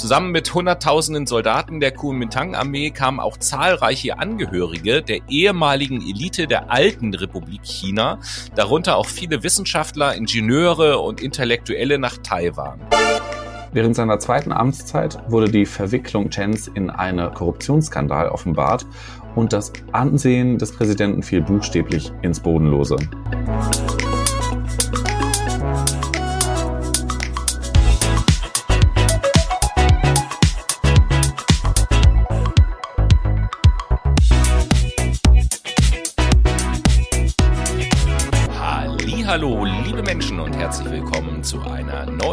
Zusammen mit Hunderttausenden Soldaten der Kuomintang-Armee kamen auch zahlreiche Angehörige der ehemaligen Elite der alten Republik China, darunter auch viele Wissenschaftler, Ingenieure und Intellektuelle nach Taiwan. Während seiner zweiten Amtszeit wurde die Verwicklung Chens in einen Korruptionsskandal offenbart und das Ansehen des Präsidenten fiel buchstäblich ins Bodenlose.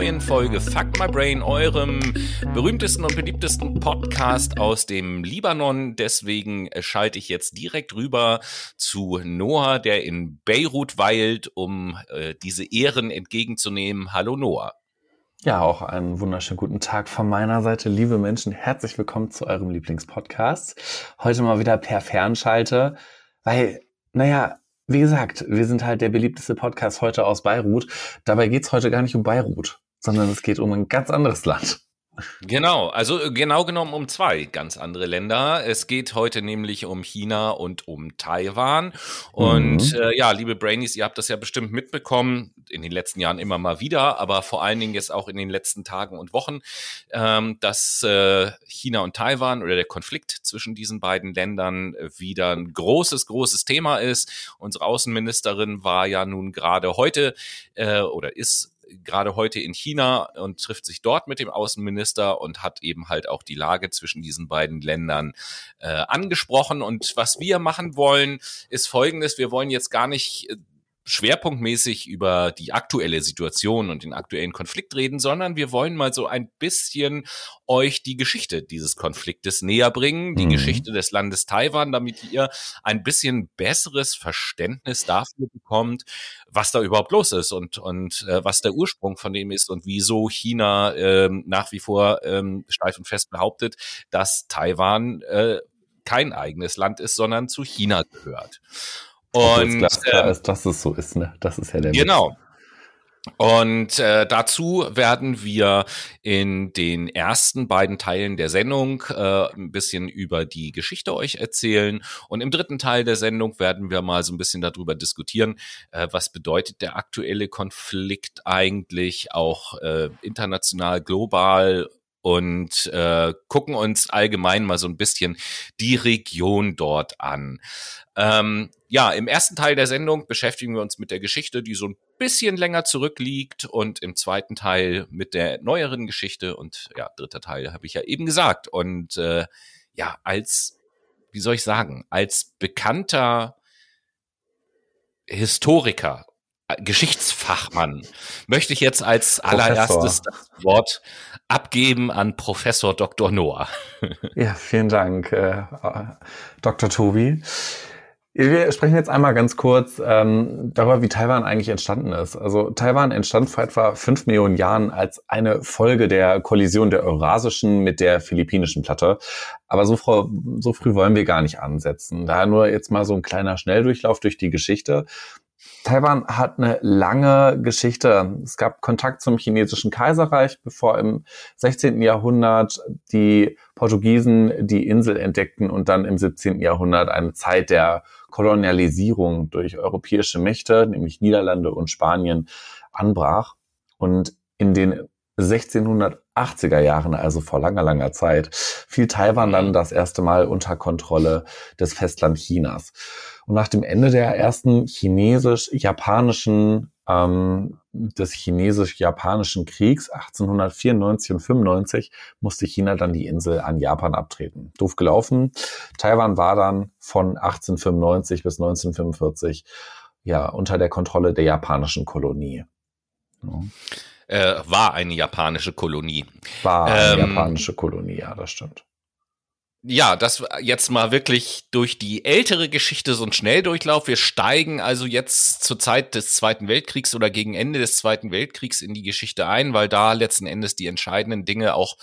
Neuen Folge Fuck My Brain, eurem berühmtesten und beliebtesten Podcast aus dem Libanon. Deswegen schalte ich jetzt direkt rüber zu Noah, der in Beirut weilt, um äh, diese Ehren entgegenzunehmen. Hallo Noah. Ja, auch einen wunderschönen guten Tag von meiner Seite, liebe Menschen. Herzlich willkommen zu eurem Lieblingspodcast. Heute mal wieder per Fernschalte, weil, naja, wie gesagt, wir sind halt der beliebteste Podcast heute aus Beirut. Dabei geht's heute gar nicht um Beirut, sondern es geht um ein ganz anderes Land. Genau, also äh, genau genommen um zwei ganz andere Länder. Es geht heute nämlich um China und um Taiwan. Und mhm. äh, ja, liebe Brainies, ihr habt das ja bestimmt mitbekommen, in den letzten Jahren immer mal wieder, aber vor allen Dingen jetzt auch in den letzten Tagen und Wochen, ähm, dass äh, China und Taiwan oder der Konflikt zwischen diesen beiden Ländern wieder ein großes, großes Thema ist. Unsere Außenministerin war ja nun gerade heute äh, oder ist gerade heute in China und trifft sich dort mit dem Außenminister und hat eben halt auch die Lage zwischen diesen beiden Ländern äh, angesprochen. Und was wir machen wollen, ist folgendes. Wir wollen jetzt gar nicht äh, schwerpunktmäßig über die aktuelle Situation und den aktuellen Konflikt reden, sondern wir wollen mal so ein bisschen euch die Geschichte dieses Konfliktes näher bringen, die mhm. Geschichte des Landes Taiwan, damit ihr ein bisschen besseres Verständnis dafür bekommt, was da überhaupt los ist und, und äh, was der Ursprung von dem ist und wieso China ähm, nach wie vor ähm, steif und fest behauptet, dass Taiwan äh, kein eigenes Land ist, sondern zu China gehört. Und klar, klar ähm, ist, dass es so ist, ne? Das ist ja der Genau. Witz. Und äh, dazu werden wir in den ersten beiden Teilen der Sendung äh, ein bisschen über die Geschichte euch erzählen. Und im dritten Teil der Sendung werden wir mal so ein bisschen darüber diskutieren, äh, was bedeutet der aktuelle Konflikt eigentlich auch äh, international, global und äh, gucken uns allgemein mal so ein bisschen die Region dort an. Ähm, ja, im ersten Teil der Sendung beschäftigen wir uns mit der Geschichte, die so ein bisschen länger zurückliegt und im zweiten Teil mit der neueren Geschichte und ja, dritter Teil habe ich ja eben gesagt. Und äh, ja, als, wie soll ich sagen, als bekannter Historiker, äh, Geschichtsfachmann möchte ich jetzt als allererstes das Wort abgeben an Professor Dr. Noah. Ja, vielen Dank, äh, Dr. Tobi. Wir sprechen jetzt einmal ganz kurz ähm, darüber, wie Taiwan eigentlich entstanden ist. Also Taiwan entstand vor etwa fünf Millionen Jahren als eine Folge der Kollision der eurasischen mit der philippinischen Platte. Aber so, früh, so früh wollen wir gar nicht ansetzen. Daher nur jetzt mal so ein kleiner Schnelldurchlauf durch die Geschichte. Taiwan hat eine lange Geschichte. Es gab Kontakt zum chinesischen Kaiserreich, bevor im 16. Jahrhundert die Portugiesen die Insel entdeckten und dann im 17. Jahrhundert eine Zeit der Kolonialisierung durch europäische Mächte, nämlich Niederlande und Spanien, anbrach. Und in den 1680er Jahren, also vor langer, langer Zeit, fiel Taiwan dann das erste Mal unter Kontrolle des Festland Chinas. Und nach dem Ende der ersten chinesisch-japanischen ähm, des chinesisch-japanischen Kriegs 1894 und 95 musste China dann die Insel an Japan abtreten. Doof gelaufen. Taiwan war dann von 1895 bis 1945 ja unter der Kontrolle der japanischen Kolonie. Ja äh, war eine japanische Kolonie. War eine ähm, japanische Kolonie, ja, das stimmt. Ja, das jetzt mal wirklich durch die ältere Geschichte so ein Schnelldurchlauf. Wir steigen also jetzt zur Zeit des Zweiten Weltkriegs oder gegen Ende des Zweiten Weltkriegs in die Geschichte ein, weil da letzten Endes die entscheidenden Dinge auch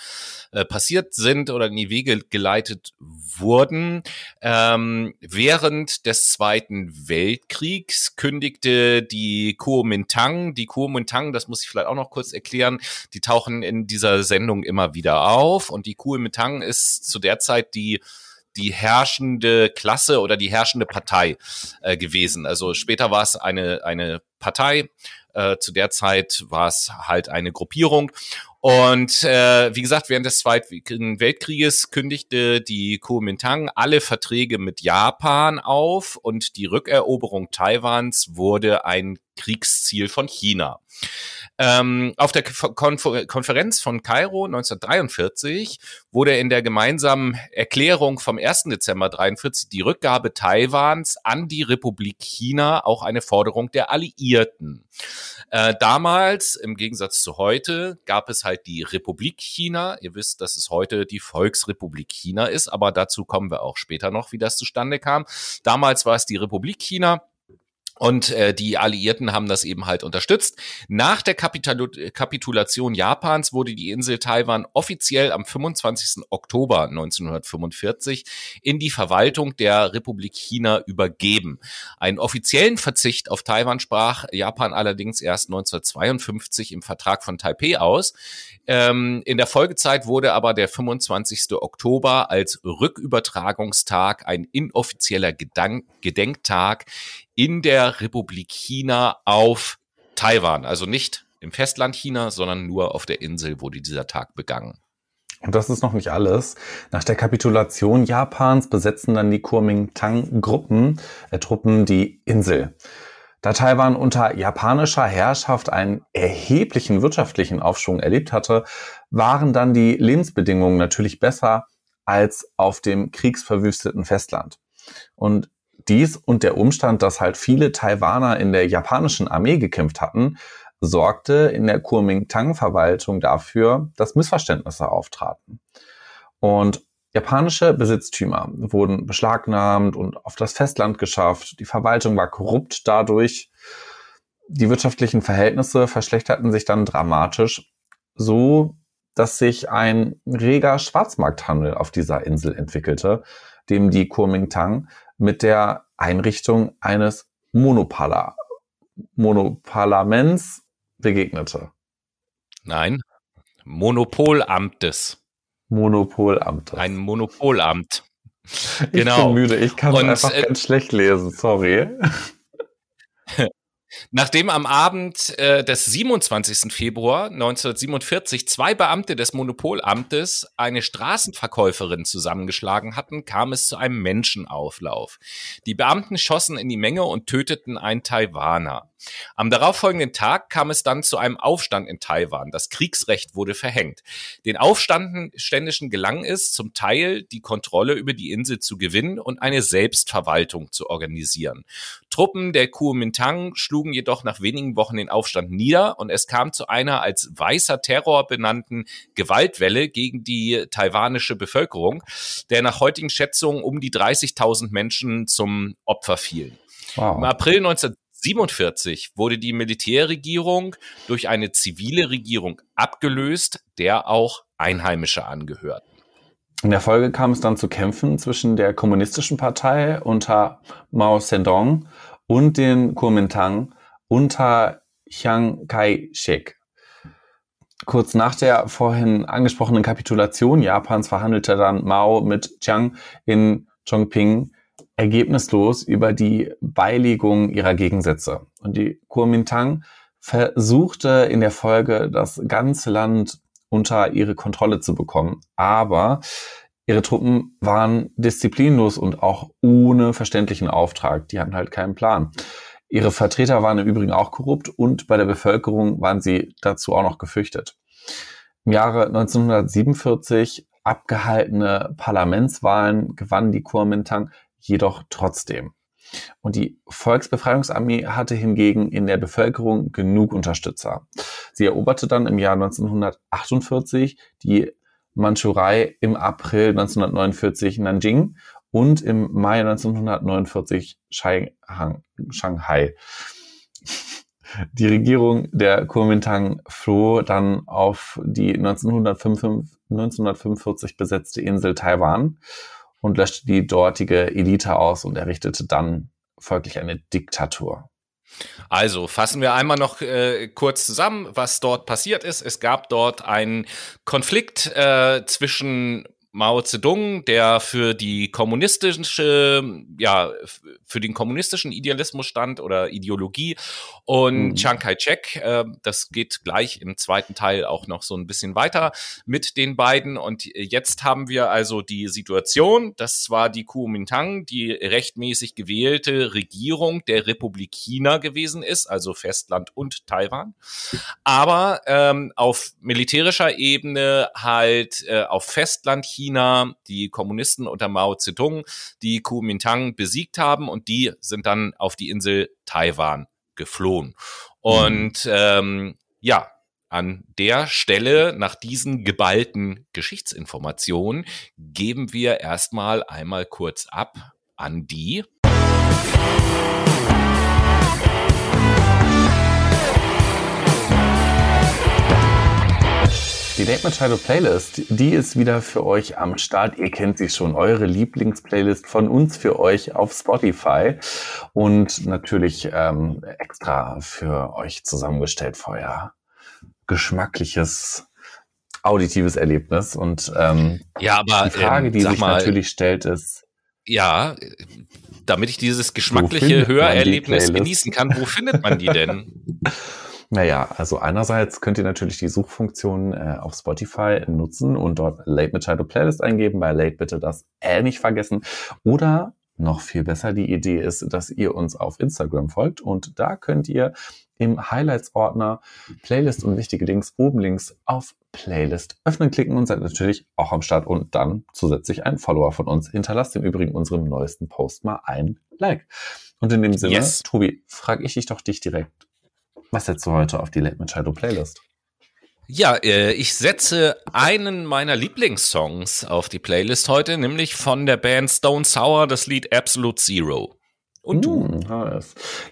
äh, passiert sind oder in die Wege geleitet wurden. Ähm, während des Zweiten Weltkriegs kündigte die Kuomintang, die Kuomintang, das muss ich vielleicht auch noch kurz erklären, die tauchen in dieser Sendung immer wieder auf und die Kuomintang ist zu der Zeit die die herrschende Klasse oder die herrschende Partei äh, gewesen. Also später war es eine, eine Partei, äh, zu der Zeit war es halt eine Gruppierung und äh, wie gesagt, während des Zweiten Weltkrieges kündigte die Kuomintang alle Verträge mit Japan auf und die Rückeroberung Taiwans wurde ein Kriegsziel von China. Ähm, auf der Konfer Konferenz von Kairo 1943 wurde in der gemeinsamen Erklärung vom 1. Dezember 43 die Rückgabe Taiwans an die Republik China auch eine Forderung der Alliierten. Äh, damals, im Gegensatz zu heute, gab es halt die Republik China. Ihr wisst, dass es heute die Volksrepublik China ist, aber dazu kommen wir auch später noch, wie das zustande kam. Damals war es die Republik China. Und äh, die Alliierten haben das eben halt unterstützt. Nach der Kapitul Kapitulation Japans wurde die Insel Taiwan offiziell am 25. Oktober 1945 in die Verwaltung der Republik China übergeben. Einen offiziellen Verzicht auf Taiwan sprach Japan allerdings erst 1952 im Vertrag von Taipei aus. Ähm, in der Folgezeit wurde aber der 25. Oktober als Rückübertragungstag ein inoffizieller Gedank Gedenktag in der Republik China auf Taiwan. Also nicht im Festland China, sondern nur auf der Insel wurde dieser Tag begangen. Und das ist noch nicht alles. Nach der Kapitulation Japans besetzen dann die Kuomintang-Gruppen, äh, Truppen die Insel. Da Taiwan unter japanischer Herrschaft einen erheblichen wirtschaftlichen Aufschwung erlebt hatte, waren dann die Lebensbedingungen natürlich besser als auf dem kriegsverwüsteten Festland. Und dies und der Umstand, dass halt viele Taiwaner in der japanischen Armee gekämpft hatten, sorgte in der Kuomintang-Verwaltung dafür, dass Missverständnisse auftraten. Und japanische Besitztümer wurden beschlagnahmt und auf das Festland geschafft. Die Verwaltung war korrupt dadurch. Die wirtschaftlichen Verhältnisse verschlechterten sich dann dramatisch, so dass sich ein reger Schwarzmarkthandel auf dieser Insel entwickelte, dem die Kuomintang mit der Einrichtung eines Monopala Monoparlaments begegnete. Nein, Monopolamtes. Monopolamtes. Ein Monopolamt. Ich genau. bin müde, ich kann einfach äh, ganz schlecht lesen, sorry. Nachdem am Abend äh, des 27. Februar 1947 zwei Beamte des Monopolamtes eine Straßenverkäuferin zusammengeschlagen hatten, kam es zu einem Menschenauflauf. Die Beamten schossen in die Menge und töteten einen Taiwaner. Am darauffolgenden Tag kam es dann zu einem Aufstand in Taiwan. Das Kriegsrecht wurde verhängt. Den Aufständischen gelang es, zum Teil die Kontrolle über die Insel zu gewinnen und eine Selbstverwaltung zu organisieren. Truppen der Kuomintang schlugen jedoch nach wenigen Wochen den Aufstand nieder und es kam zu einer als weißer Terror benannten Gewaltwelle gegen die taiwanische Bevölkerung, der nach heutigen Schätzungen um die 30.000 Menschen zum Opfer fielen. Wow. Im April 19 1947 wurde die Militärregierung durch eine zivile Regierung abgelöst, der auch Einheimische angehörten. In der Folge kam es dann zu Kämpfen zwischen der Kommunistischen Partei unter Mao Zedong und den Kuomintang unter Chiang Kai-shek. Kurz nach der vorhin angesprochenen Kapitulation Japans verhandelte dann Mao mit Chiang in Chongping ergebnislos über die Beilegung ihrer Gegensätze. Und die Kuomintang versuchte in der Folge das ganze Land unter ihre Kontrolle zu bekommen. Aber ihre Truppen waren disziplinlos und auch ohne verständlichen Auftrag. Die hatten halt keinen Plan. Ihre Vertreter waren im Übrigen auch korrupt und bei der Bevölkerung waren sie dazu auch noch gefürchtet. Im Jahre 1947 abgehaltene Parlamentswahlen gewann die Kuomintang jedoch trotzdem. Und die Volksbefreiungsarmee hatte hingegen in der Bevölkerung genug Unterstützer. Sie eroberte dann im Jahr 1948 die Mandschurei im April 1949 Nanjing und im Mai 1949 Shanghai. Die Regierung der Kuomintang floh dann auf die 1945 besetzte Insel Taiwan und löschte die dortige Elite aus und errichtete dann folglich eine Diktatur. Also fassen wir einmal noch äh, kurz zusammen, was dort passiert ist. Es gab dort einen Konflikt äh, zwischen Mao Zedong, der für die kommunistische, ja, für den kommunistischen Idealismus stand oder Ideologie und mhm. Chiang Kai-shek, äh, das geht gleich im zweiten Teil auch noch so ein bisschen weiter mit den beiden und jetzt haben wir also die Situation, dass zwar die Kuomintang die rechtmäßig gewählte Regierung der Republik China gewesen ist, also Festland und Taiwan, aber ähm, auf militärischer Ebene halt äh, auf Festland China China die Kommunisten unter Mao Zedong die Kuomintang besiegt haben und die sind dann auf die Insel Taiwan geflohen. Und ähm, ja, an der Stelle, nach diesen geballten Geschichtsinformationen, geben wir erstmal einmal kurz ab an die Die Late Machado Playlist, die ist wieder für euch am Start. Ihr kennt sie schon, eure Lieblingsplaylist von uns für euch auf Spotify und natürlich ähm, extra für euch zusammengestellt für euer geschmackliches auditives Erlebnis. Und ähm, ja, aber die Frage, ähm, die sich mal, natürlich stellt, ist ja, damit ich dieses geschmackliche Hörerlebnis genießen kann, wo findet man die denn? Naja, also einerseits könnt ihr natürlich die Suchfunktion äh, auf Spotify nutzen und dort Late Machado Playlist eingeben. Bei Late bitte das Äh nicht vergessen. Oder noch viel besser, die Idee ist, dass ihr uns auf Instagram folgt und da könnt ihr im Highlights-Ordner Playlist und wichtige Links oben links auf Playlist öffnen klicken und seid natürlich auch am Start und dann zusätzlich ein Follower von uns. Hinterlasst im Übrigen unserem neuesten Post mal ein Like. Und in dem Sinne, yes. Tobi, frage ich dich doch dich direkt. Was setzt du heute auf die Late Machado Playlist? Ja, äh, ich setze einen meiner Lieblingssongs auf die Playlist heute, nämlich von der Band Stone Sour, das Lied Absolute Zero. Und du? Mm,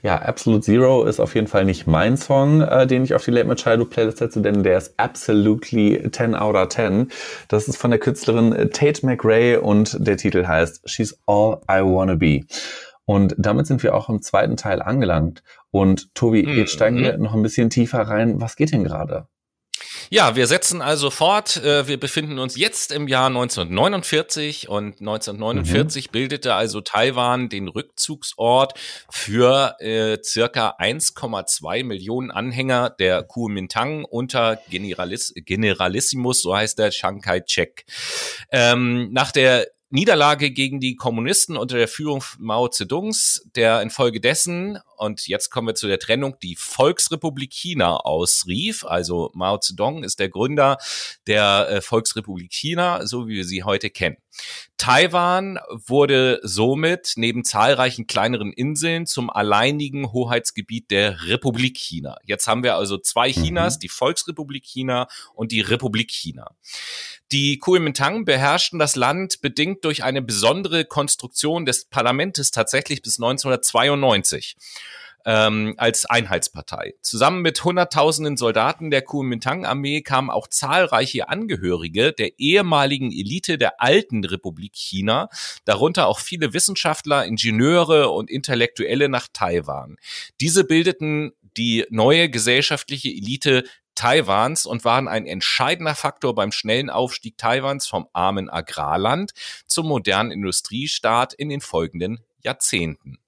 ja, Absolute Zero ist auf jeden Fall nicht mein Song, äh, den ich auf die Late Machado Playlist setze, denn der ist absolutely 10 out of 10. Das ist von der Künstlerin Tate McRae und der Titel heißt She's All I Wanna Be. Und damit sind wir auch im zweiten Teil angelangt. Und Tobi, mhm. jetzt steigen wir noch ein bisschen tiefer rein. Was geht denn gerade? Ja, wir setzen also fort. Äh, wir befinden uns jetzt im Jahr 1949 und 1949 mhm. bildete also Taiwan den Rückzugsort für äh, circa 1,2 Millionen Anhänger der Kuomintang unter Generalis Generalissimus, so heißt der Chiang Kai-shek. Ähm, nach der Niederlage gegen die Kommunisten unter der Führung Mao Zedongs, der infolgedessen, und jetzt kommen wir zu der Trennung, die Volksrepublik China ausrief. Also Mao Zedong ist der Gründer der äh, Volksrepublik China, so wie wir sie heute kennen. Taiwan wurde somit neben zahlreichen kleineren Inseln zum alleinigen Hoheitsgebiet der Republik China. Jetzt haben wir also zwei mhm. Chinas, mhm. die Volksrepublik China und die Republik China. Die Kuomintang beherrschten das Land bedingt durch eine besondere Konstruktion des Parlamentes tatsächlich bis 1992 ähm, als Einheitspartei. Zusammen mit Hunderttausenden Soldaten der Kuomintang-Armee kamen auch zahlreiche Angehörige der ehemaligen Elite der alten Republik China, darunter auch viele Wissenschaftler, Ingenieure und Intellektuelle nach Taiwan. Diese bildeten die neue gesellschaftliche Elite Taiwans und waren ein entscheidender Faktor beim schnellen Aufstieg Taiwans vom armen Agrarland zum modernen Industriestaat in den folgenden Jahrzehnten.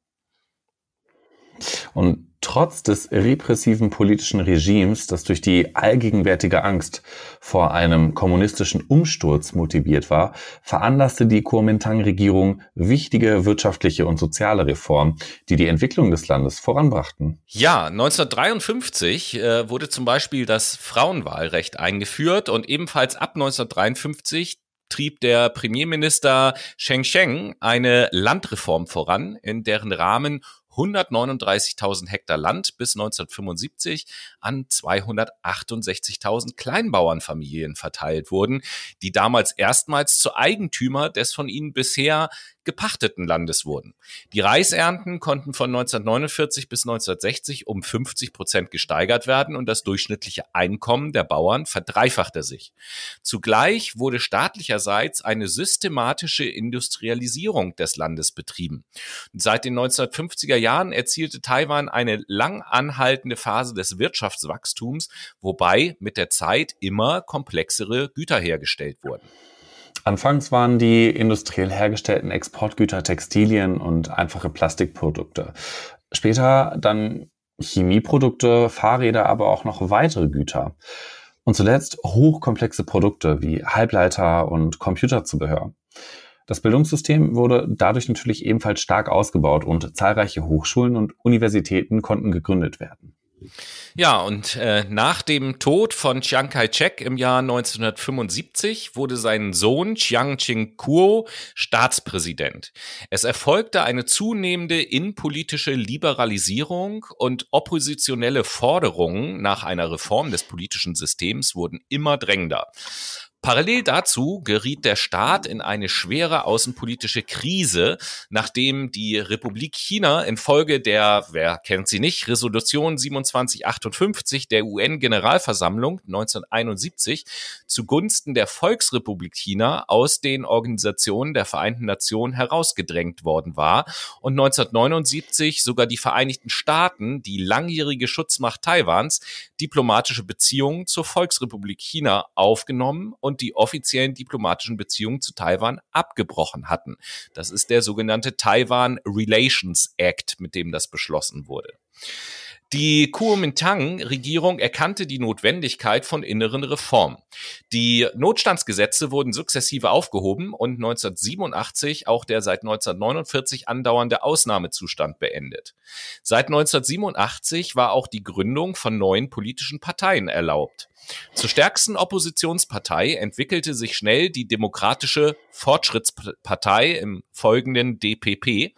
Und trotz des repressiven politischen Regimes, das durch die allgegenwärtige Angst vor einem kommunistischen Umsturz motiviert war, veranlasste die Kuomintang-Regierung wichtige wirtschaftliche und soziale Reformen, die die Entwicklung des Landes voranbrachten. Ja, 1953 äh, wurde zum Beispiel das Frauenwahlrecht eingeführt und ebenfalls ab 1953 trieb der Premierminister Sheng Sheng eine Landreform voran, in deren Rahmen 139.000 Hektar Land bis 1975 an 268.000 Kleinbauernfamilien verteilt wurden, die damals erstmals zu Eigentümer des von ihnen bisher gepachteten Landes wurden. Die Reisernten konnten von 1949 bis 1960 um 50 Prozent gesteigert werden und das durchschnittliche Einkommen der Bauern verdreifachte sich. Zugleich wurde staatlicherseits eine systematische Industrialisierung des Landes betrieben. Und seit den 1950er Jahren erzielte Taiwan eine lang anhaltende Phase des Wirtschaftswachstums, wobei mit der Zeit immer komplexere Güter hergestellt wurden. Anfangs waren die industriell hergestellten Exportgüter Textilien und einfache Plastikprodukte. Später dann Chemieprodukte, Fahrräder, aber auch noch weitere Güter. Und zuletzt hochkomplexe Produkte wie Halbleiter und Computerzubehör. Das Bildungssystem wurde dadurch natürlich ebenfalls stark ausgebaut und zahlreiche Hochschulen und Universitäten konnten gegründet werden. Ja, und äh, nach dem Tod von Chiang Kai-shek im Jahr 1975 wurde sein Sohn Chiang Ching-kuo Staatspräsident. Es erfolgte eine zunehmende innenpolitische Liberalisierung und oppositionelle Forderungen nach einer Reform des politischen Systems wurden immer drängender. Parallel dazu geriet der Staat in eine schwere außenpolitische Krise, nachdem die Republik China infolge der, wer kennt sie nicht, Resolution 2758 der UN-Generalversammlung 1971 zugunsten der Volksrepublik China aus den Organisationen der Vereinten Nationen herausgedrängt worden war und 1979 sogar die Vereinigten Staaten, die langjährige Schutzmacht Taiwans, diplomatische Beziehungen zur Volksrepublik China aufgenommen und und die offiziellen diplomatischen Beziehungen zu Taiwan abgebrochen hatten. Das ist der sogenannte Taiwan Relations Act, mit dem das beschlossen wurde. Die Kuomintang-Regierung erkannte die Notwendigkeit von inneren Reformen. Die Notstandsgesetze wurden sukzessive aufgehoben und 1987 auch der seit 1949 andauernde Ausnahmezustand beendet. Seit 1987 war auch die Gründung von neuen politischen Parteien erlaubt. Zur stärksten Oppositionspartei entwickelte sich schnell die Demokratische Fortschrittspartei im folgenden DPP,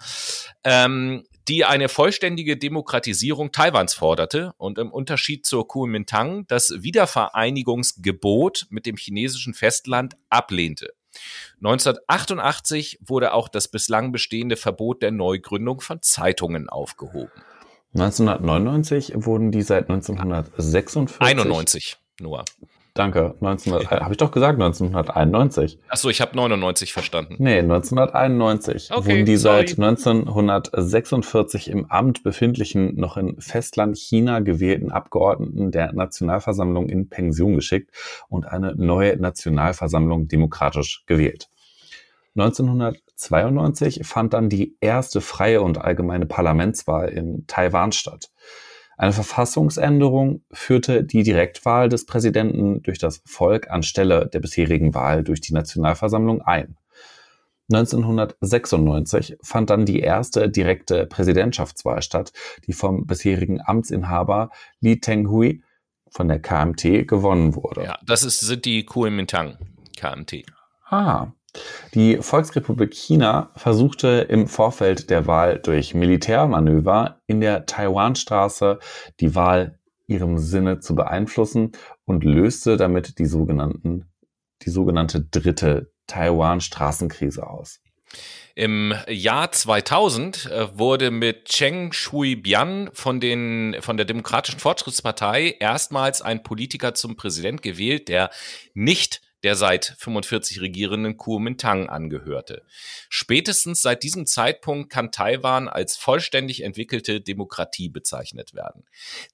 ähm, die eine vollständige Demokratisierung Taiwans forderte und im Unterschied zur Kuomintang das Wiedervereinigungsgebot mit dem chinesischen Festland ablehnte. 1988 wurde auch das bislang bestehende Verbot der Neugründung von Zeitungen aufgehoben. 1999 wurden die seit 1946 91 nur. Danke. 19, äh, habe ich doch gesagt 1991. Achso, ich habe 99 verstanden. Nee, 1991 okay, wurden die sorry. seit 1946 im Amt befindlichen, noch in Festland China gewählten Abgeordneten der Nationalversammlung in Pension geschickt und eine neue Nationalversammlung demokratisch gewählt. 1992 fand dann die erste freie und allgemeine Parlamentswahl in Taiwan statt. Eine Verfassungsänderung führte die Direktwahl des Präsidenten durch das Volk anstelle der bisherigen Wahl durch die Nationalversammlung ein. 1996 fand dann die erste direkte Präsidentschaftswahl statt, die vom bisherigen Amtsinhaber Li Tenghui von der KMT gewonnen wurde. Ja, das ist, sind die Kuomintang KMT. Ah, die Volksrepublik China versuchte im Vorfeld der Wahl durch Militärmanöver in der Taiwanstraße die Wahl ihrem Sinne zu beeinflussen und löste damit die sogenannten, die sogenannte dritte Taiwan-Straßenkrise aus. Im Jahr 2000 äh, wurde mit Cheng Shui-bian von, den, von der Demokratischen Fortschrittspartei erstmals ein Politiker zum Präsident gewählt, der nicht der seit 45 regierenden Kuomintang angehörte. Spätestens seit diesem Zeitpunkt kann Taiwan als vollständig entwickelte Demokratie bezeichnet werden.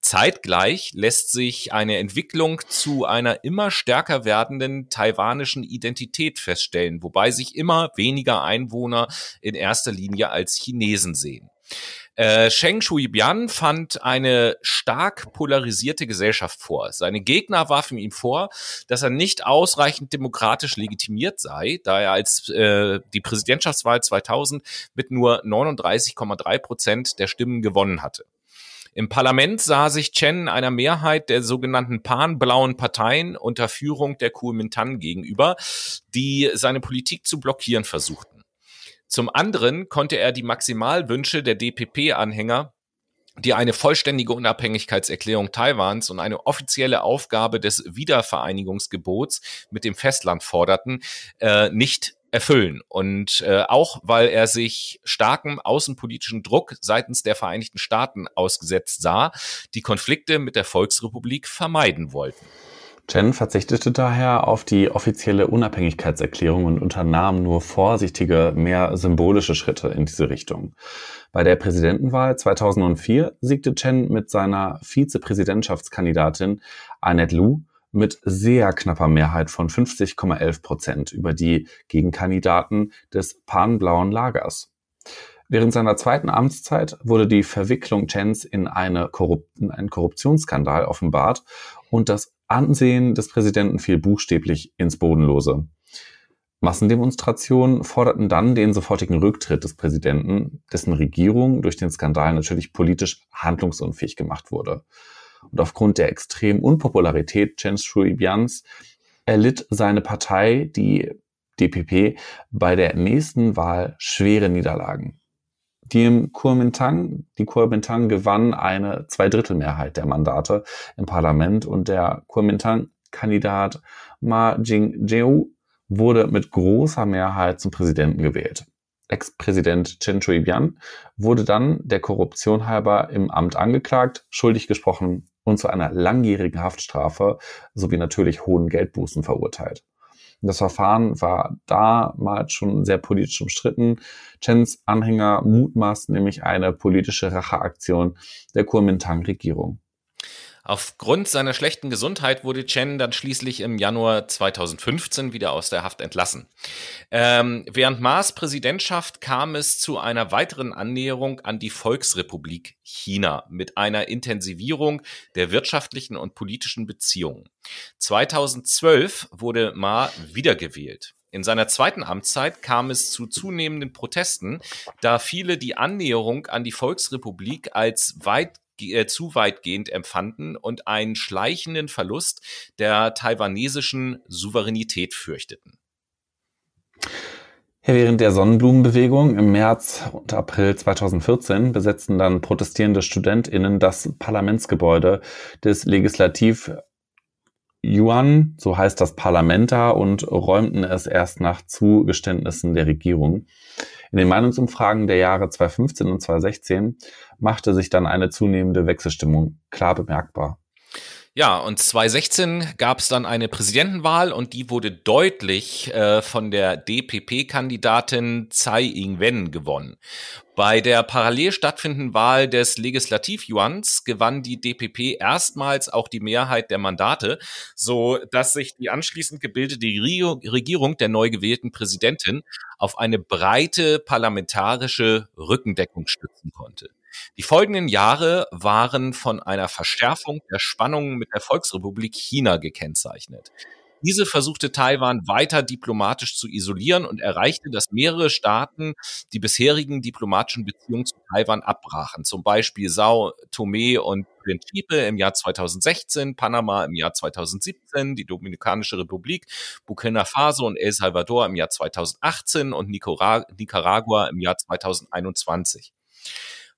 Zeitgleich lässt sich eine Entwicklung zu einer immer stärker werdenden taiwanischen Identität feststellen, wobei sich immer weniger Einwohner in erster Linie als Chinesen sehen. Äh, Sheng Shui-bian fand eine stark polarisierte Gesellschaft vor. Seine Gegner warfen ihm vor, dass er nicht ausreichend demokratisch legitimiert sei, da er als äh, die Präsidentschaftswahl 2000 mit nur 39,3 Prozent der Stimmen gewonnen hatte. Im Parlament sah sich Chen einer Mehrheit der sogenannten pan-blauen Parteien unter Führung der Kuomintang gegenüber, die seine Politik zu blockieren versuchten. Zum anderen konnte er die Maximalwünsche der DPP-Anhänger die eine vollständige Unabhängigkeitserklärung Taiwans und eine offizielle Aufgabe des Wiedervereinigungsgebots mit dem Festland forderten, äh, nicht erfüllen. Und äh, auch weil er sich starkem außenpolitischen Druck seitens der Vereinigten Staaten ausgesetzt sah, die Konflikte mit der Volksrepublik vermeiden wollten. Chen verzichtete daher auf die offizielle Unabhängigkeitserklärung und unternahm nur vorsichtige, mehr symbolische Schritte in diese Richtung. Bei der Präsidentenwahl 2004 siegte Chen mit seiner Vizepräsidentschaftskandidatin Annette Lu mit sehr knapper Mehrheit von 50,11 Prozent über die Gegenkandidaten des pan-blauen Lagers. Während seiner zweiten Amtszeit wurde die Verwicklung Chens in, eine Korrup in einen Korruptionsskandal offenbart und das Ansehen des Präsidenten fiel buchstäblich ins Bodenlose. Massendemonstrationen forderten dann den sofortigen Rücktritt des Präsidenten, dessen Regierung durch den Skandal natürlich politisch handlungsunfähig gemacht wurde. Und aufgrund der extremen Unpopularität Chen Shui-bians erlitt seine Partei, die DPP, bei der nächsten Wahl schwere Niederlagen. Die Kuomintang, die Kuomintang gewann eine Zweidrittelmehrheit der Mandate im Parlament und der Kuomintang-Kandidat Ma Jing-jeou wurde mit großer Mehrheit zum Präsidenten gewählt. Ex-Präsident Chen Shui-bian wurde dann der Korruption halber im Amt angeklagt, schuldig gesprochen und zu einer langjährigen Haftstrafe sowie natürlich hohen Geldbußen verurteilt. Das Verfahren war damals schon sehr politisch umstritten. Chens Anhänger mutmaßen nämlich eine politische Racheaktion der Kuomintang-Regierung. Aufgrund seiner schlechten Gesundheit wurde Chen dann schließlich im Januar 2015 wieder aus der Haft entlassen. Ähm, während Ma's Präsidentschaft kam es zu einer weiteren Annäherung an die Volksrepublik China mit einer Intensivierung der wirtschaftlichen und politischen Beziehungen. 2012 wurde Ma wiedergewählt. In seiner zweiten Amtszeit kam es zu zunehmenden Protesten, da viele die Annäherung an die Volksrepublik als weit äh, zu weitgehend empfanden und einen schleichenden Verlust der taiwanesischen Souveränität fürchteten. Während der Sonnenblumenbewegung im März und April 2014 besetzten dann protestierende StudentInnen das Parlamentsgebäude des Legislativ Yuan, so heißt das Parlament da, und räumten es erst nach Zugeständnissen der Regierung. In den Meinungsumfragen der Jahre 2015 und 2016 machte sich dann eine zunehmende Wechselstimmung klar bemerkbar. Ja, und 2016 gab es dann eine Präsidentenwahl und die wurde deutlich äh, von der DPP-Kandidatin Tsai Ing-wen gewonnen. Bei der parallel stattfindenden Wahl des Legislativjuans gewann die DPP erstmals auch die Mehrheit der Mandate, so dass sich die anschließend gebildete Regierung der neu gewählten Präsidentin auf eine breite parlamentarische Rückendeckung stützen konnte. Die folgenden Jahre waren von einer Verschärfung der Spannungen mit der Volksrepublik China gekennzeichnet. Diese versuchte Taiwan weiter diplomatisch zu isolieren und erreichte, dass mehrere Staaten die bisherigen diplomatischen Beziehungen zu Taiwan abbrachen. Zum Beispiel Sao Tome und Principe im Jahr 2016, Panama im Jahr 2017, die Dominikanische Republik, Burkina Faso und El Salvador im Jahr 2018 und Nicaragua im Jahr 2021.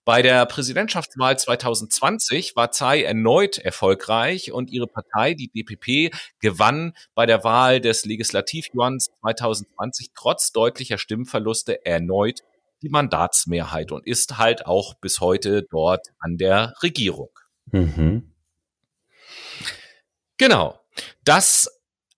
Bei der Präsidentschaftswahl 2020 war Tsai erneut erfolgreich und ihre Partei, die DPP, gewann bei der Wahl des Legislativjuans 2020 trotz deutlicher Stimmverluste erneut die Mandatsmehrheit und ist halt auch bis heute dort an der Regierung. Mhm. Genau. Das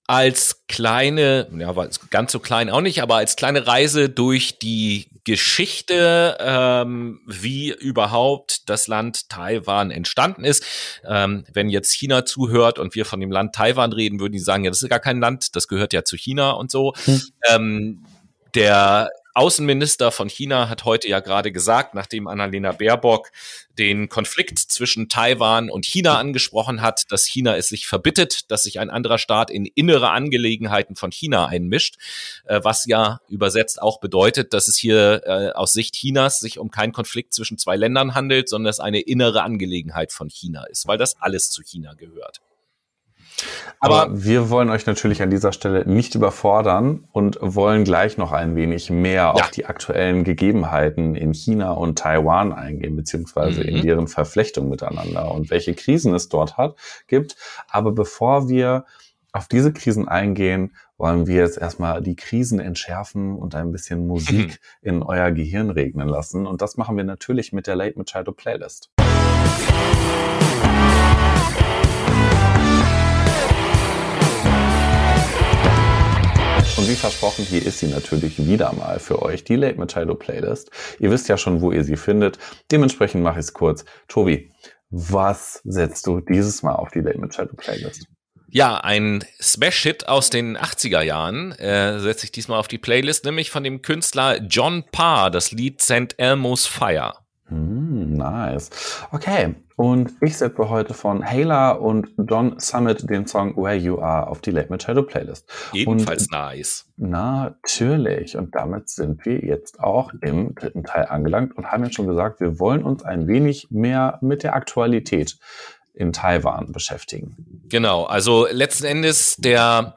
als kleine, ja, ganz so klein auch nicht, aber als kleine Reise durch die Geschichte, ähm, wie überhaupt das Land Taiwan entstanden ist. Ähm, wenn jetzt China zuhört und wir von dem Land Taiwan reden, würden die sagen, ja, das ist gar kein Land, das gehört ja zu China und so. Hm. Ähm, der Außenminister von China hat heute ja gerade gesagt, nachdem Annalena Baerbock den Konflikt zwischen Taiwan und China angesprochen hat, dass China es sich verbittet, dass sich ein anderer Staat in innere Angelegenheiten von China einmischt, äh, was ja übersetzt auch bedeutet, dass es hier äh, aus Sicht Chinas sich um keinen Konflikt zwischen zwei Ländern handelt, sondern es eine innere Angelegenheit von China ist, weil das alles zu China gehört. Aber, Aber, wir wollen euch natürlich an dieser Stelle nicht überfordern und wollen gleich noch ein wenig mehr ja. auf die aktuellen Gegebenheiten in China und Taiwan eingehen, beziehungsweise mhm. in deren Verflechtung miteinander und welche Krisen es dort hat, gibt. Aber bevor wir auf diese Krisen eingehen, wollen wir jetzt erstmal die Krisen entschärfen und ein bisschen Musik in euer Gehirn regnen lassen. Und das machen wir natürlich mit der Late Machado Playlist. Und wie versprochen, hier ist sie natürlich wieder mal für euch, die Late Machado Playlist. Ihr wisst ja schon, wo ihr sie findet. Dementsprechend mache ich es kurz. Tobi, was setzt du dieses Mal auf die Late Machado Playlist? Ja, ein Smash-Hit aus den 80er Jahren äh, setze ich diesmal auf die Playlist, nämlich von dem Künstler John Parr, das Lied St. Elmo's Fire. Mm, nice. Okay, und ich setze heute von Hayla und Don Summit den Song Where You Are auf die Late Machado Playlist. Ebenfalls und, nice. Natürlich. Und damit sind wir jetzt auch im dritten Teil angelangt und haben ja schon gesagt, wir wollen uns ein wenig mehr mit der Aktualität in Taiwan beschäftigen. Genau, also letzten Endes der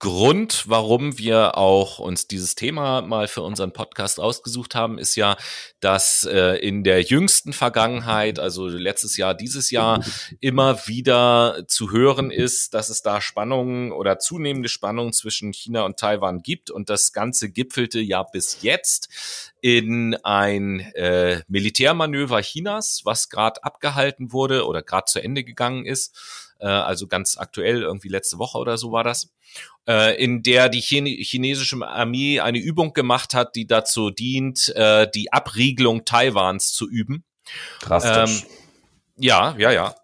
Grund, warum wir auch uns dieses Thema mal für unseren Podcast ausgesucht haben, ist ja, dass äh, in der jüngsten Vergangenheit, also letztes Jahr, dieses Jahr, immer wieder zu hören ist, dass es da Spannungen oder zunehmende Spannungen zwischen China und Taiwan gibt. Und das Ganze gipfelte ja bis jetzt in ein äh, Militärmanöver Chinas, was gerade abgehalten wurde oder gerade zu Ende gegangen ist. Äh, also ganz aktuell, irgendwie letzte Woche oder so war das äh, in der die chinesische Armee eine Übung gemacht hat, die dazu dient, äh, die Abriegelung Taiwans zu üben. Drastisch. Ähm, ja, ja, ja.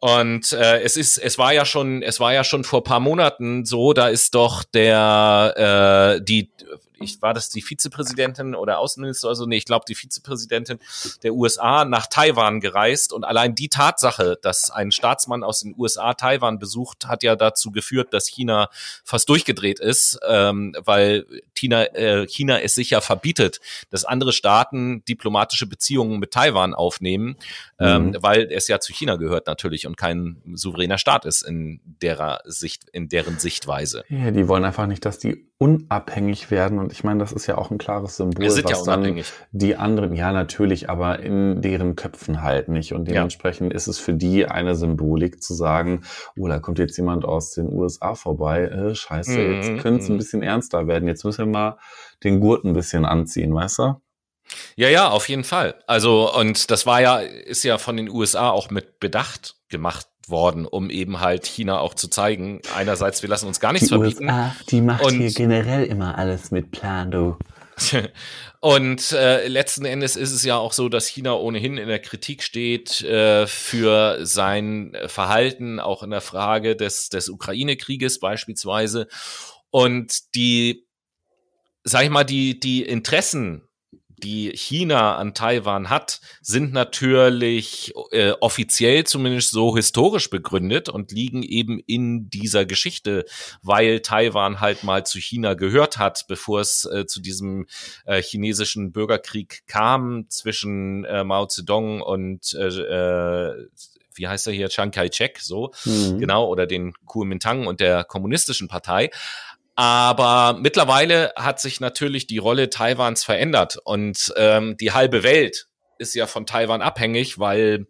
Und äh, es ist, es war ja schon, es war ja schon vor paar Monaten so, da ist doch der äh, die ich war das die Vizepräsidentin oder Außenminister oder so, nee, ich glaube die Vizepräsidentin der USA nach Taiwan gereist und allein die Tatsache, dass ein Staatsmann aus den USA Taiwan besucht, hat ja dazu geführt, dass China fast durchgedreht ist, ähm, weil China, äh, China es sicher verbietet, dass andere Staaten diplomatische Beziehungen mit Taiwan aufnehmen, ähm, mhm. weil es ja zu China gehört natürlich und kein souveräner Staat ist in derer Sicht, in deren Sichtweise. Ja, die wollen einfach nicht, dass die unabhängig werden und ich meine, das ist ja auch ein klares Symbol, was ja dann die anderen, ja natürlich, aber in deren Köpfen halt nicht. Und dementsprechend ja. ist es für die eine Symbolik zu sagen, oh, da kommt jetzt jemand aus den USA vorbei, äh, scheiße, mhm. jetzt könnte es ein mhm. bisschen ernster werden. Jetzt müssen wir mal den Gurt ein bisschen anziehen, weißt du? Ja, ja, auf jeden Fall. Also, und das war ja, ist ja von den USA auch mit Bedacht gemacht worden, um eben halt China auch zu zeigen. Einerseits, wir lassen uns gar nichts die verbieten. USA, die macht und, hier generell immer alles mit Plan, du. Und äh, letzten Endes ist es ja auch so, dass China ohnehin in der Kritik steht äh, für sein Verhalten, auch in der Frage des, des Ukraine-Krieges beispielsweise. Und die, sag ich mal, die, die Interessen die China an Taiwan hat, sind natürlich äh, offiziell zumindest so historisch begründet und liegen eben in dieser Geschichte, weil Taiwan halt mal zu China gehört hat, bevor es äh, zu diesem äh, chinesischen Bürgerkrieg kam zwischen äh, Mao Zedong und äh, äh wie heißt er hier, Chiang Kai-shek, so, mhm. genau, oder den Kuomintang und der kommunistischen Partei. Aber mittlerweile hat sich natürlich die Rolle Taiwans verändert und ähm, die halbe Welt ist ja von Taiwan abhängig, weil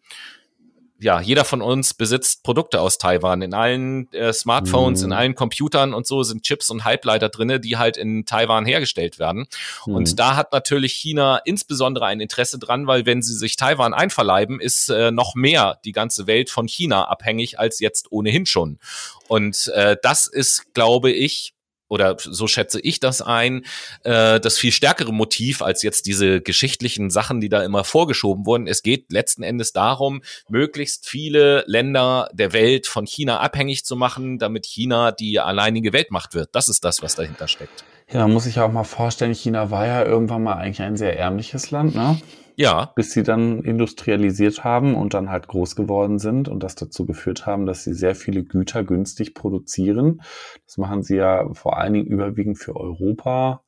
ja, jeder von uns besitzt Produkte aus Taiwan. In allen äh, Smartphones, mhm. in allen Computern und so sind Chips und Halbleiter drinne, die halt in Taiwan hergestellt werden. Mhm. Und da hat natürlich China insbesondere ein Interesse dran, weil wenn sie sich Taiwan einverleiben, ist äh, noch mehr die ganze Welt von China abhängig als jetzt ohnehin schon. Und äh, das ist, glaube ich, oder so schätze ich das ein, äh, das viel stärkere Motiv als jetzt diese geschichtlichen Sachen, die da immer vorgeschoben wurden. Es geht letzten Endes darum, möglichst viele Länder der Welt von China abhängig zu machen, damit China die alleinige Weltmacht wird. Das ist das, was dahinter steckt. Ja, man muss sich auch mal vorstellen, China war ja irgendwann mal eigentlich ein sehr ärmliches Land, ne? Ja. Bis sie dann industrialisiert haben und dann halt groß geworden sind und das dazu geführt haben, dass sie sehr viele Güter günstig produzieren. Das machen sie ja vor allen Dingen überwiegend für Europa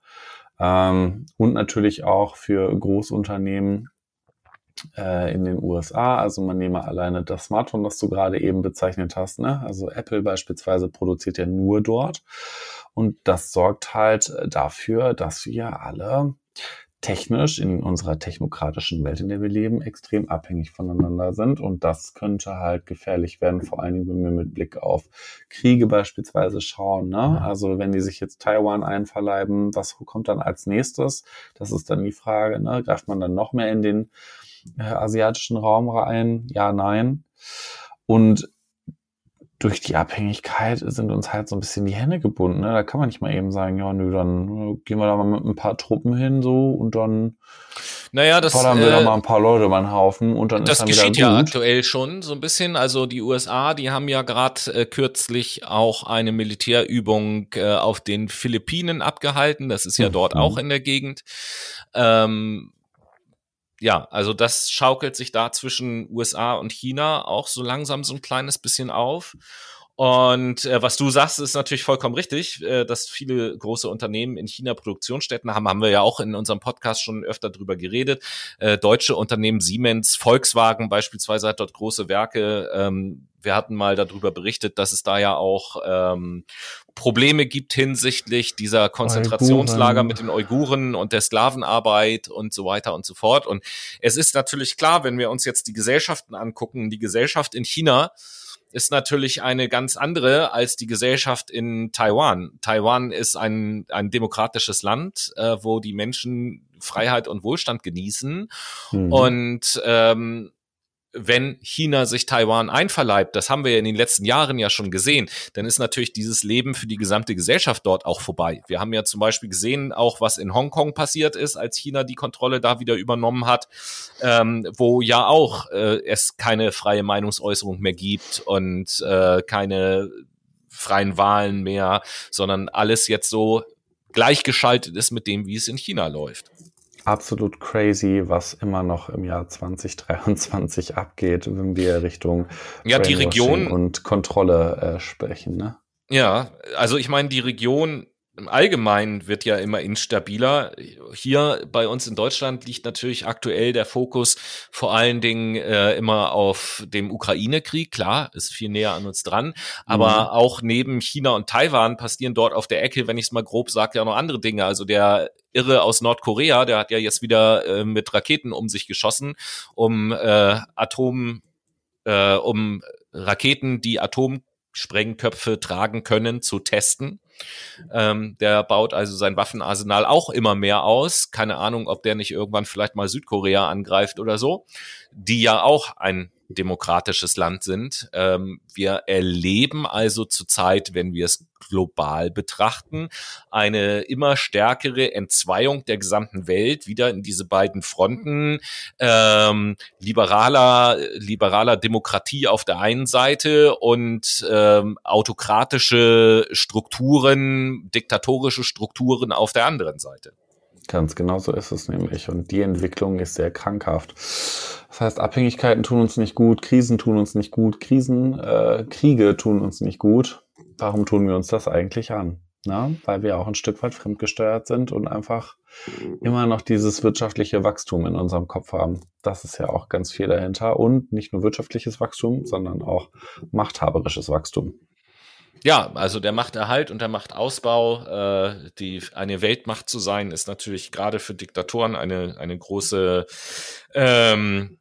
ähm, und natürlich auch für Großunternehmen äh, in den USA. Also man nehme alleine das Smartphone, das du gerade eben bezeichnet hast. Ne? Also Apple beispielsweise produziert ja nur dort. Und das sorgt halt dafür, dass wir alle technisch in unserer technokratischen Welt, in der wir leben, extrem abhängig voneinander sind. Und das könnte halt gefährlich werden, vor allen Dingen, wenn wir mit Blick auf Kriege beispielsweise schauen. Ne? Also wenn die sich jetzt Taiwan einverleiben, was kommt dann als nächstes? Das ist dann die Frage. Ne? Greift man dann noch mehr in den äh, asiatischen Raum rein? Ja, nein. Und durch die Abhängigkeit sind uns halt so ein bisschen die Hände gebunden. Ne? Da kann man nicht mal eben sagen, ja, nö, dann äh, gehen wir da mal mit ein paar Truppen hin so und dann naja, das, fordern wir äh, da mal ein paar Leute über den Haufen und dann das ist dann geschieht wieder gut. ja aktuell schon so ein bisschen. Also die USA, die haben ja gerade äh, kürzlich auch eine Militärübung äh, auf den Philippinen abgehalten. Das ist ja Mhm. dort auch in der Gegend. Ähm, ja, also das schaukelt sich da zwischen USA und China auch so langsam so ein kleines bisschen auf. Und äh, was du sagst, ist natürlich vollkommen richtig, äh, dass viele große Unternehmen in China Produktionsstätten haben, haben wir ja auch in unserem Podcast schon öfter drüber geredet. Äh, deutsche Unternehmen Siemens, Volkswagen beispielsweise hat dort große Werke. Ähm, wir hatten mal darüber berichtet, dass es da ja auch ähm, Probleme gibt hinsichtlich dieser Konzentrationslager Uiguren. mit den Uiguren und der Sklavenarbeit und so weiter und so fort. Und es ist natürlich klar, wenn wir uns jetzt die Gesellschaften angucken, die Gesellschaft in China ist natürlich eine ganz andere als die Gesellschaft in Taiwan. Taiwan ist ein, ein demokratisches Land, äh, wo die Menschen Freiheit und Wohlstand genießen. Mhm. Und ähm, wenn China sich Taiwan einverleibt, das haben wir ja in den letzten Jahren ja schon gesehen, dann ist natürlich dieses Leben für die gesamte Gesellschaft dort auch vorbei. Wir haben ja zum Beispiel gesehen, auch was in Hongkong passiert ist, als China die Kontrolle da wieder übernommen hat, ähm, wo ja auch äh, es keine freie Meinungsäußerung mehr gibt und äh, keine freien Wahlen mehr, sondern alles jetzt so gleichgeschaltet ist mit dem, wie es in China läuft. Absolut crazy, was immer noch im Jahr 2023 abgeht, wenn wir Richtung Ja, die Region- und Kontrolle äh, sprechen. Ne? Ja, also ich meine, die Region im Allgemeinen wird ja immer instabiler. Hier bei uns in Deutschland liegt natürlich aktuell der Fokus vor allen Dingen äh, immer auf dem Ukraine-Krieg. Klar, ist viel näher an uns dran. Aber Mhm. auch neben China und Taiwan passieren dort auf der Ecke, wenn ich es mal grob sage, ja noch andere Dinge. Also der Irre aus Nordkorea, der hat ja jetzt wieder äh, mit Raketen um sich geschossen, um äh, Atom, äh, um Raketen, die Atomsprengköpfe tragen können, zu testen. Ähm, der baut also sein Waffenarsenal auch immer mehr aus. Keine Ahnung, ob der nicht irgendwann vielleicht mal Südkorea angreift oder so, die ja auch ein demokratisches Land sind. Ähm, wir erleben also zurzeit, wenn wir es global betrachten, eine immer stärkere Entzweiung der gesamten Welt wieder in diese beiden Fronten ähm, liberaler liberaler Demokratie auf der einen Seite und ähm, autokratische Strukturen, diktatorische Strukturen auf der anderen Seite. Ganz genau so ist es nämlich. Und die Entwicklung ist sehr krankhaft. Das heißt, Abhängigkeiten tun uns nicht gut, Krisen tun uns nicht gut, Krisen, äh, Kriege tun uns nicht gut. Warum tun wir uns das eigentlich an? Na, weil wir auch ein Stück weit fremdgesteuert sind und einfach immer noch dieses wirtschaftliche Wachstum in unserem Kopf haben. Das ist ja auch ganz viel dahinter. Und nicht nur wirtschaftliches Wachstum, sondern auch machthaberisches Wachstum. Ja, also der Machterhalt und der Machtausbau, äh, die eine Weltmacht zu sein, ist natürlich gerade für Diktatoren eine eine große ähm,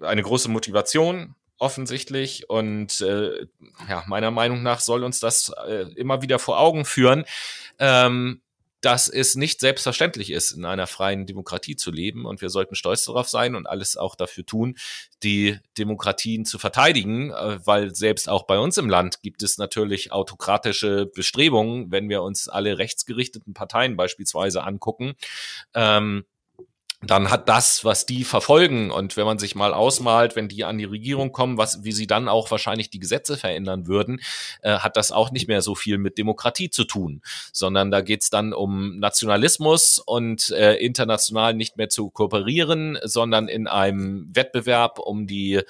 eine große Motivation offensichtlich. Und äh, ja meiner Meinung nach soll uns das äh, immer wieder vor Augen führen, ähm, dass es nicht selbstverständlich ist, in einer freien Demokratie zu leben und wir sollten stolz darauf sein und alles auch dafür tun, die Demokratien zu verteidigen, äh, weil selbst auch bei uns im Land gibt es natürlich autokratische Bestrebungen, wenn wir uns alle rechtsgerichteten Parteien beispielsweise angucken. Ähm, dann hat das, was die verfolgen und wenn man sich mal ausmalt, wenn die an die Regierung kommen, was, wie sie dann auch wahrscheinlich die Gesetze verändern würden, äh, hat das auch nicht mehr so viel mit Demokratie zu tun, sondern da geht's dann um Nationalismus und äh, international nicht mehr zu kooperieren, sondern in einem Wettbewerb um die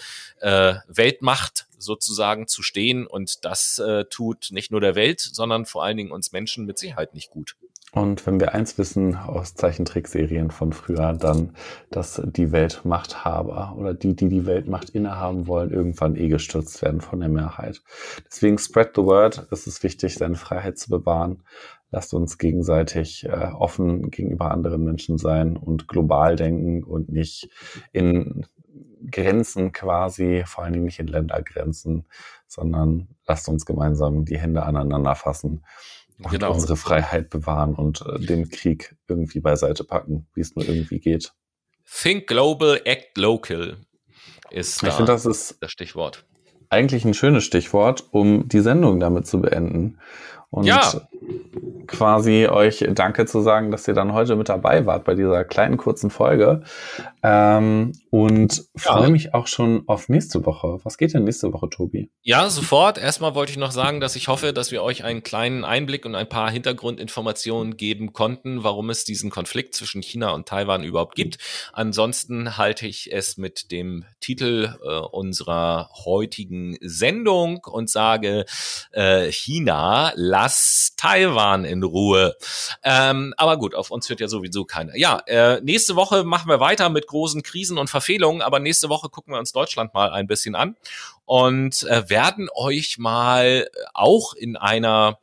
äh, Weltmacht sozusagen zu stehen und das äh, tut nicht nur der Welt, sondern vor allen Dingen uns Menschen mit Sicherheit nicht gut. Und wenn wir eins wissen aus Zeichentrickserien von früher, dann, dass die Weltmachthaber oder die, die die Weltmacht innehaben wollen, irgendwann eh gestürzt werden von der Mehrheit. Deswegen spread the word. Es ist wichtig, seine Freiheit zu bewahren. Lasst uns gegenseitig äh, offen gegenüber anderen Menschen sein und global denken und nicht in Grenzen quasi, vor allen Dingen nicht in Ländergrenzen, sondern lasst uns gemeinsam die Hände aneinander fassen und genau. unsere Freiheit bewahren und äh, den Krieg irgendwie beiseite packen, wie es nur irgendwie geht. Think global, act local ist ich da finde, das ist das Stichwort. Eigentlich ein schönes Stichwort, um die Sendung damit zu beenden. Und ja. quasi euch Danke zu sagen, dass ihr dann heute mit dabei wart bei dieser kleinen kurzen Folge. Ähm, und ja. freue mich auch schon auf nächste Woche. Was geht denn nächste Woche, Tobi? Ja, sofort. Erstmal wollte ich noch sagen, dass ich hoffe, dass wir euch einen kleinen Einblick und ein paar Hintergrundinformationen geben konnten, warum es diesen Konflikt zwischen China und Taiwan überhaupt gibt. Ansonsten halte ich es mit dem Titel äh, unserer heutigen Sendung und sage äh, China lass Taiwan in Ruhe. Ähm, aber gut, auf uns hört ja sowieso keiner. Ja, äh, nächste Woche machen wir weiter mit großen Krisen und Verfehlungen, aber nächste Woche gucken wir uns Deutschland mal ein bisschen an und äh, werden euch mal auch in einer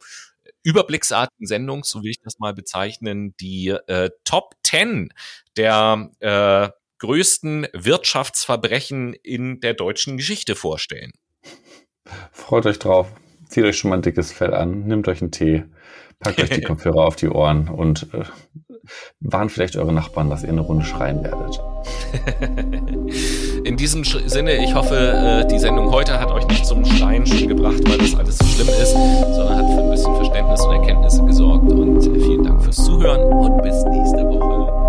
überblicksartigen Sendung, so will ich das mal bezeichnen, die äh, Top 10 der äh, größten Wirtschaftsverbrechen in der deutschen Geschichte vorstellen. Freut euch drauf zieht euch schon mal ein dickes Fell an, nehmt euch einen Tee, packt euch die Kopfhörer auf die Ohren und äh, warnt vielleicht eure Nachbarn, dass ihr eine Runde schreien werdet. In diesem Sinne, ich hoffe, äh, die Sendung heute hat euch nicht zum Schreien schon gebracht, weil das alles so schlimm ist, sondern hat für ein bisschen Verständnis und Erkenntnisse gesorgt. Und vielen Dank fürs Zuhören und bis nächste Woche.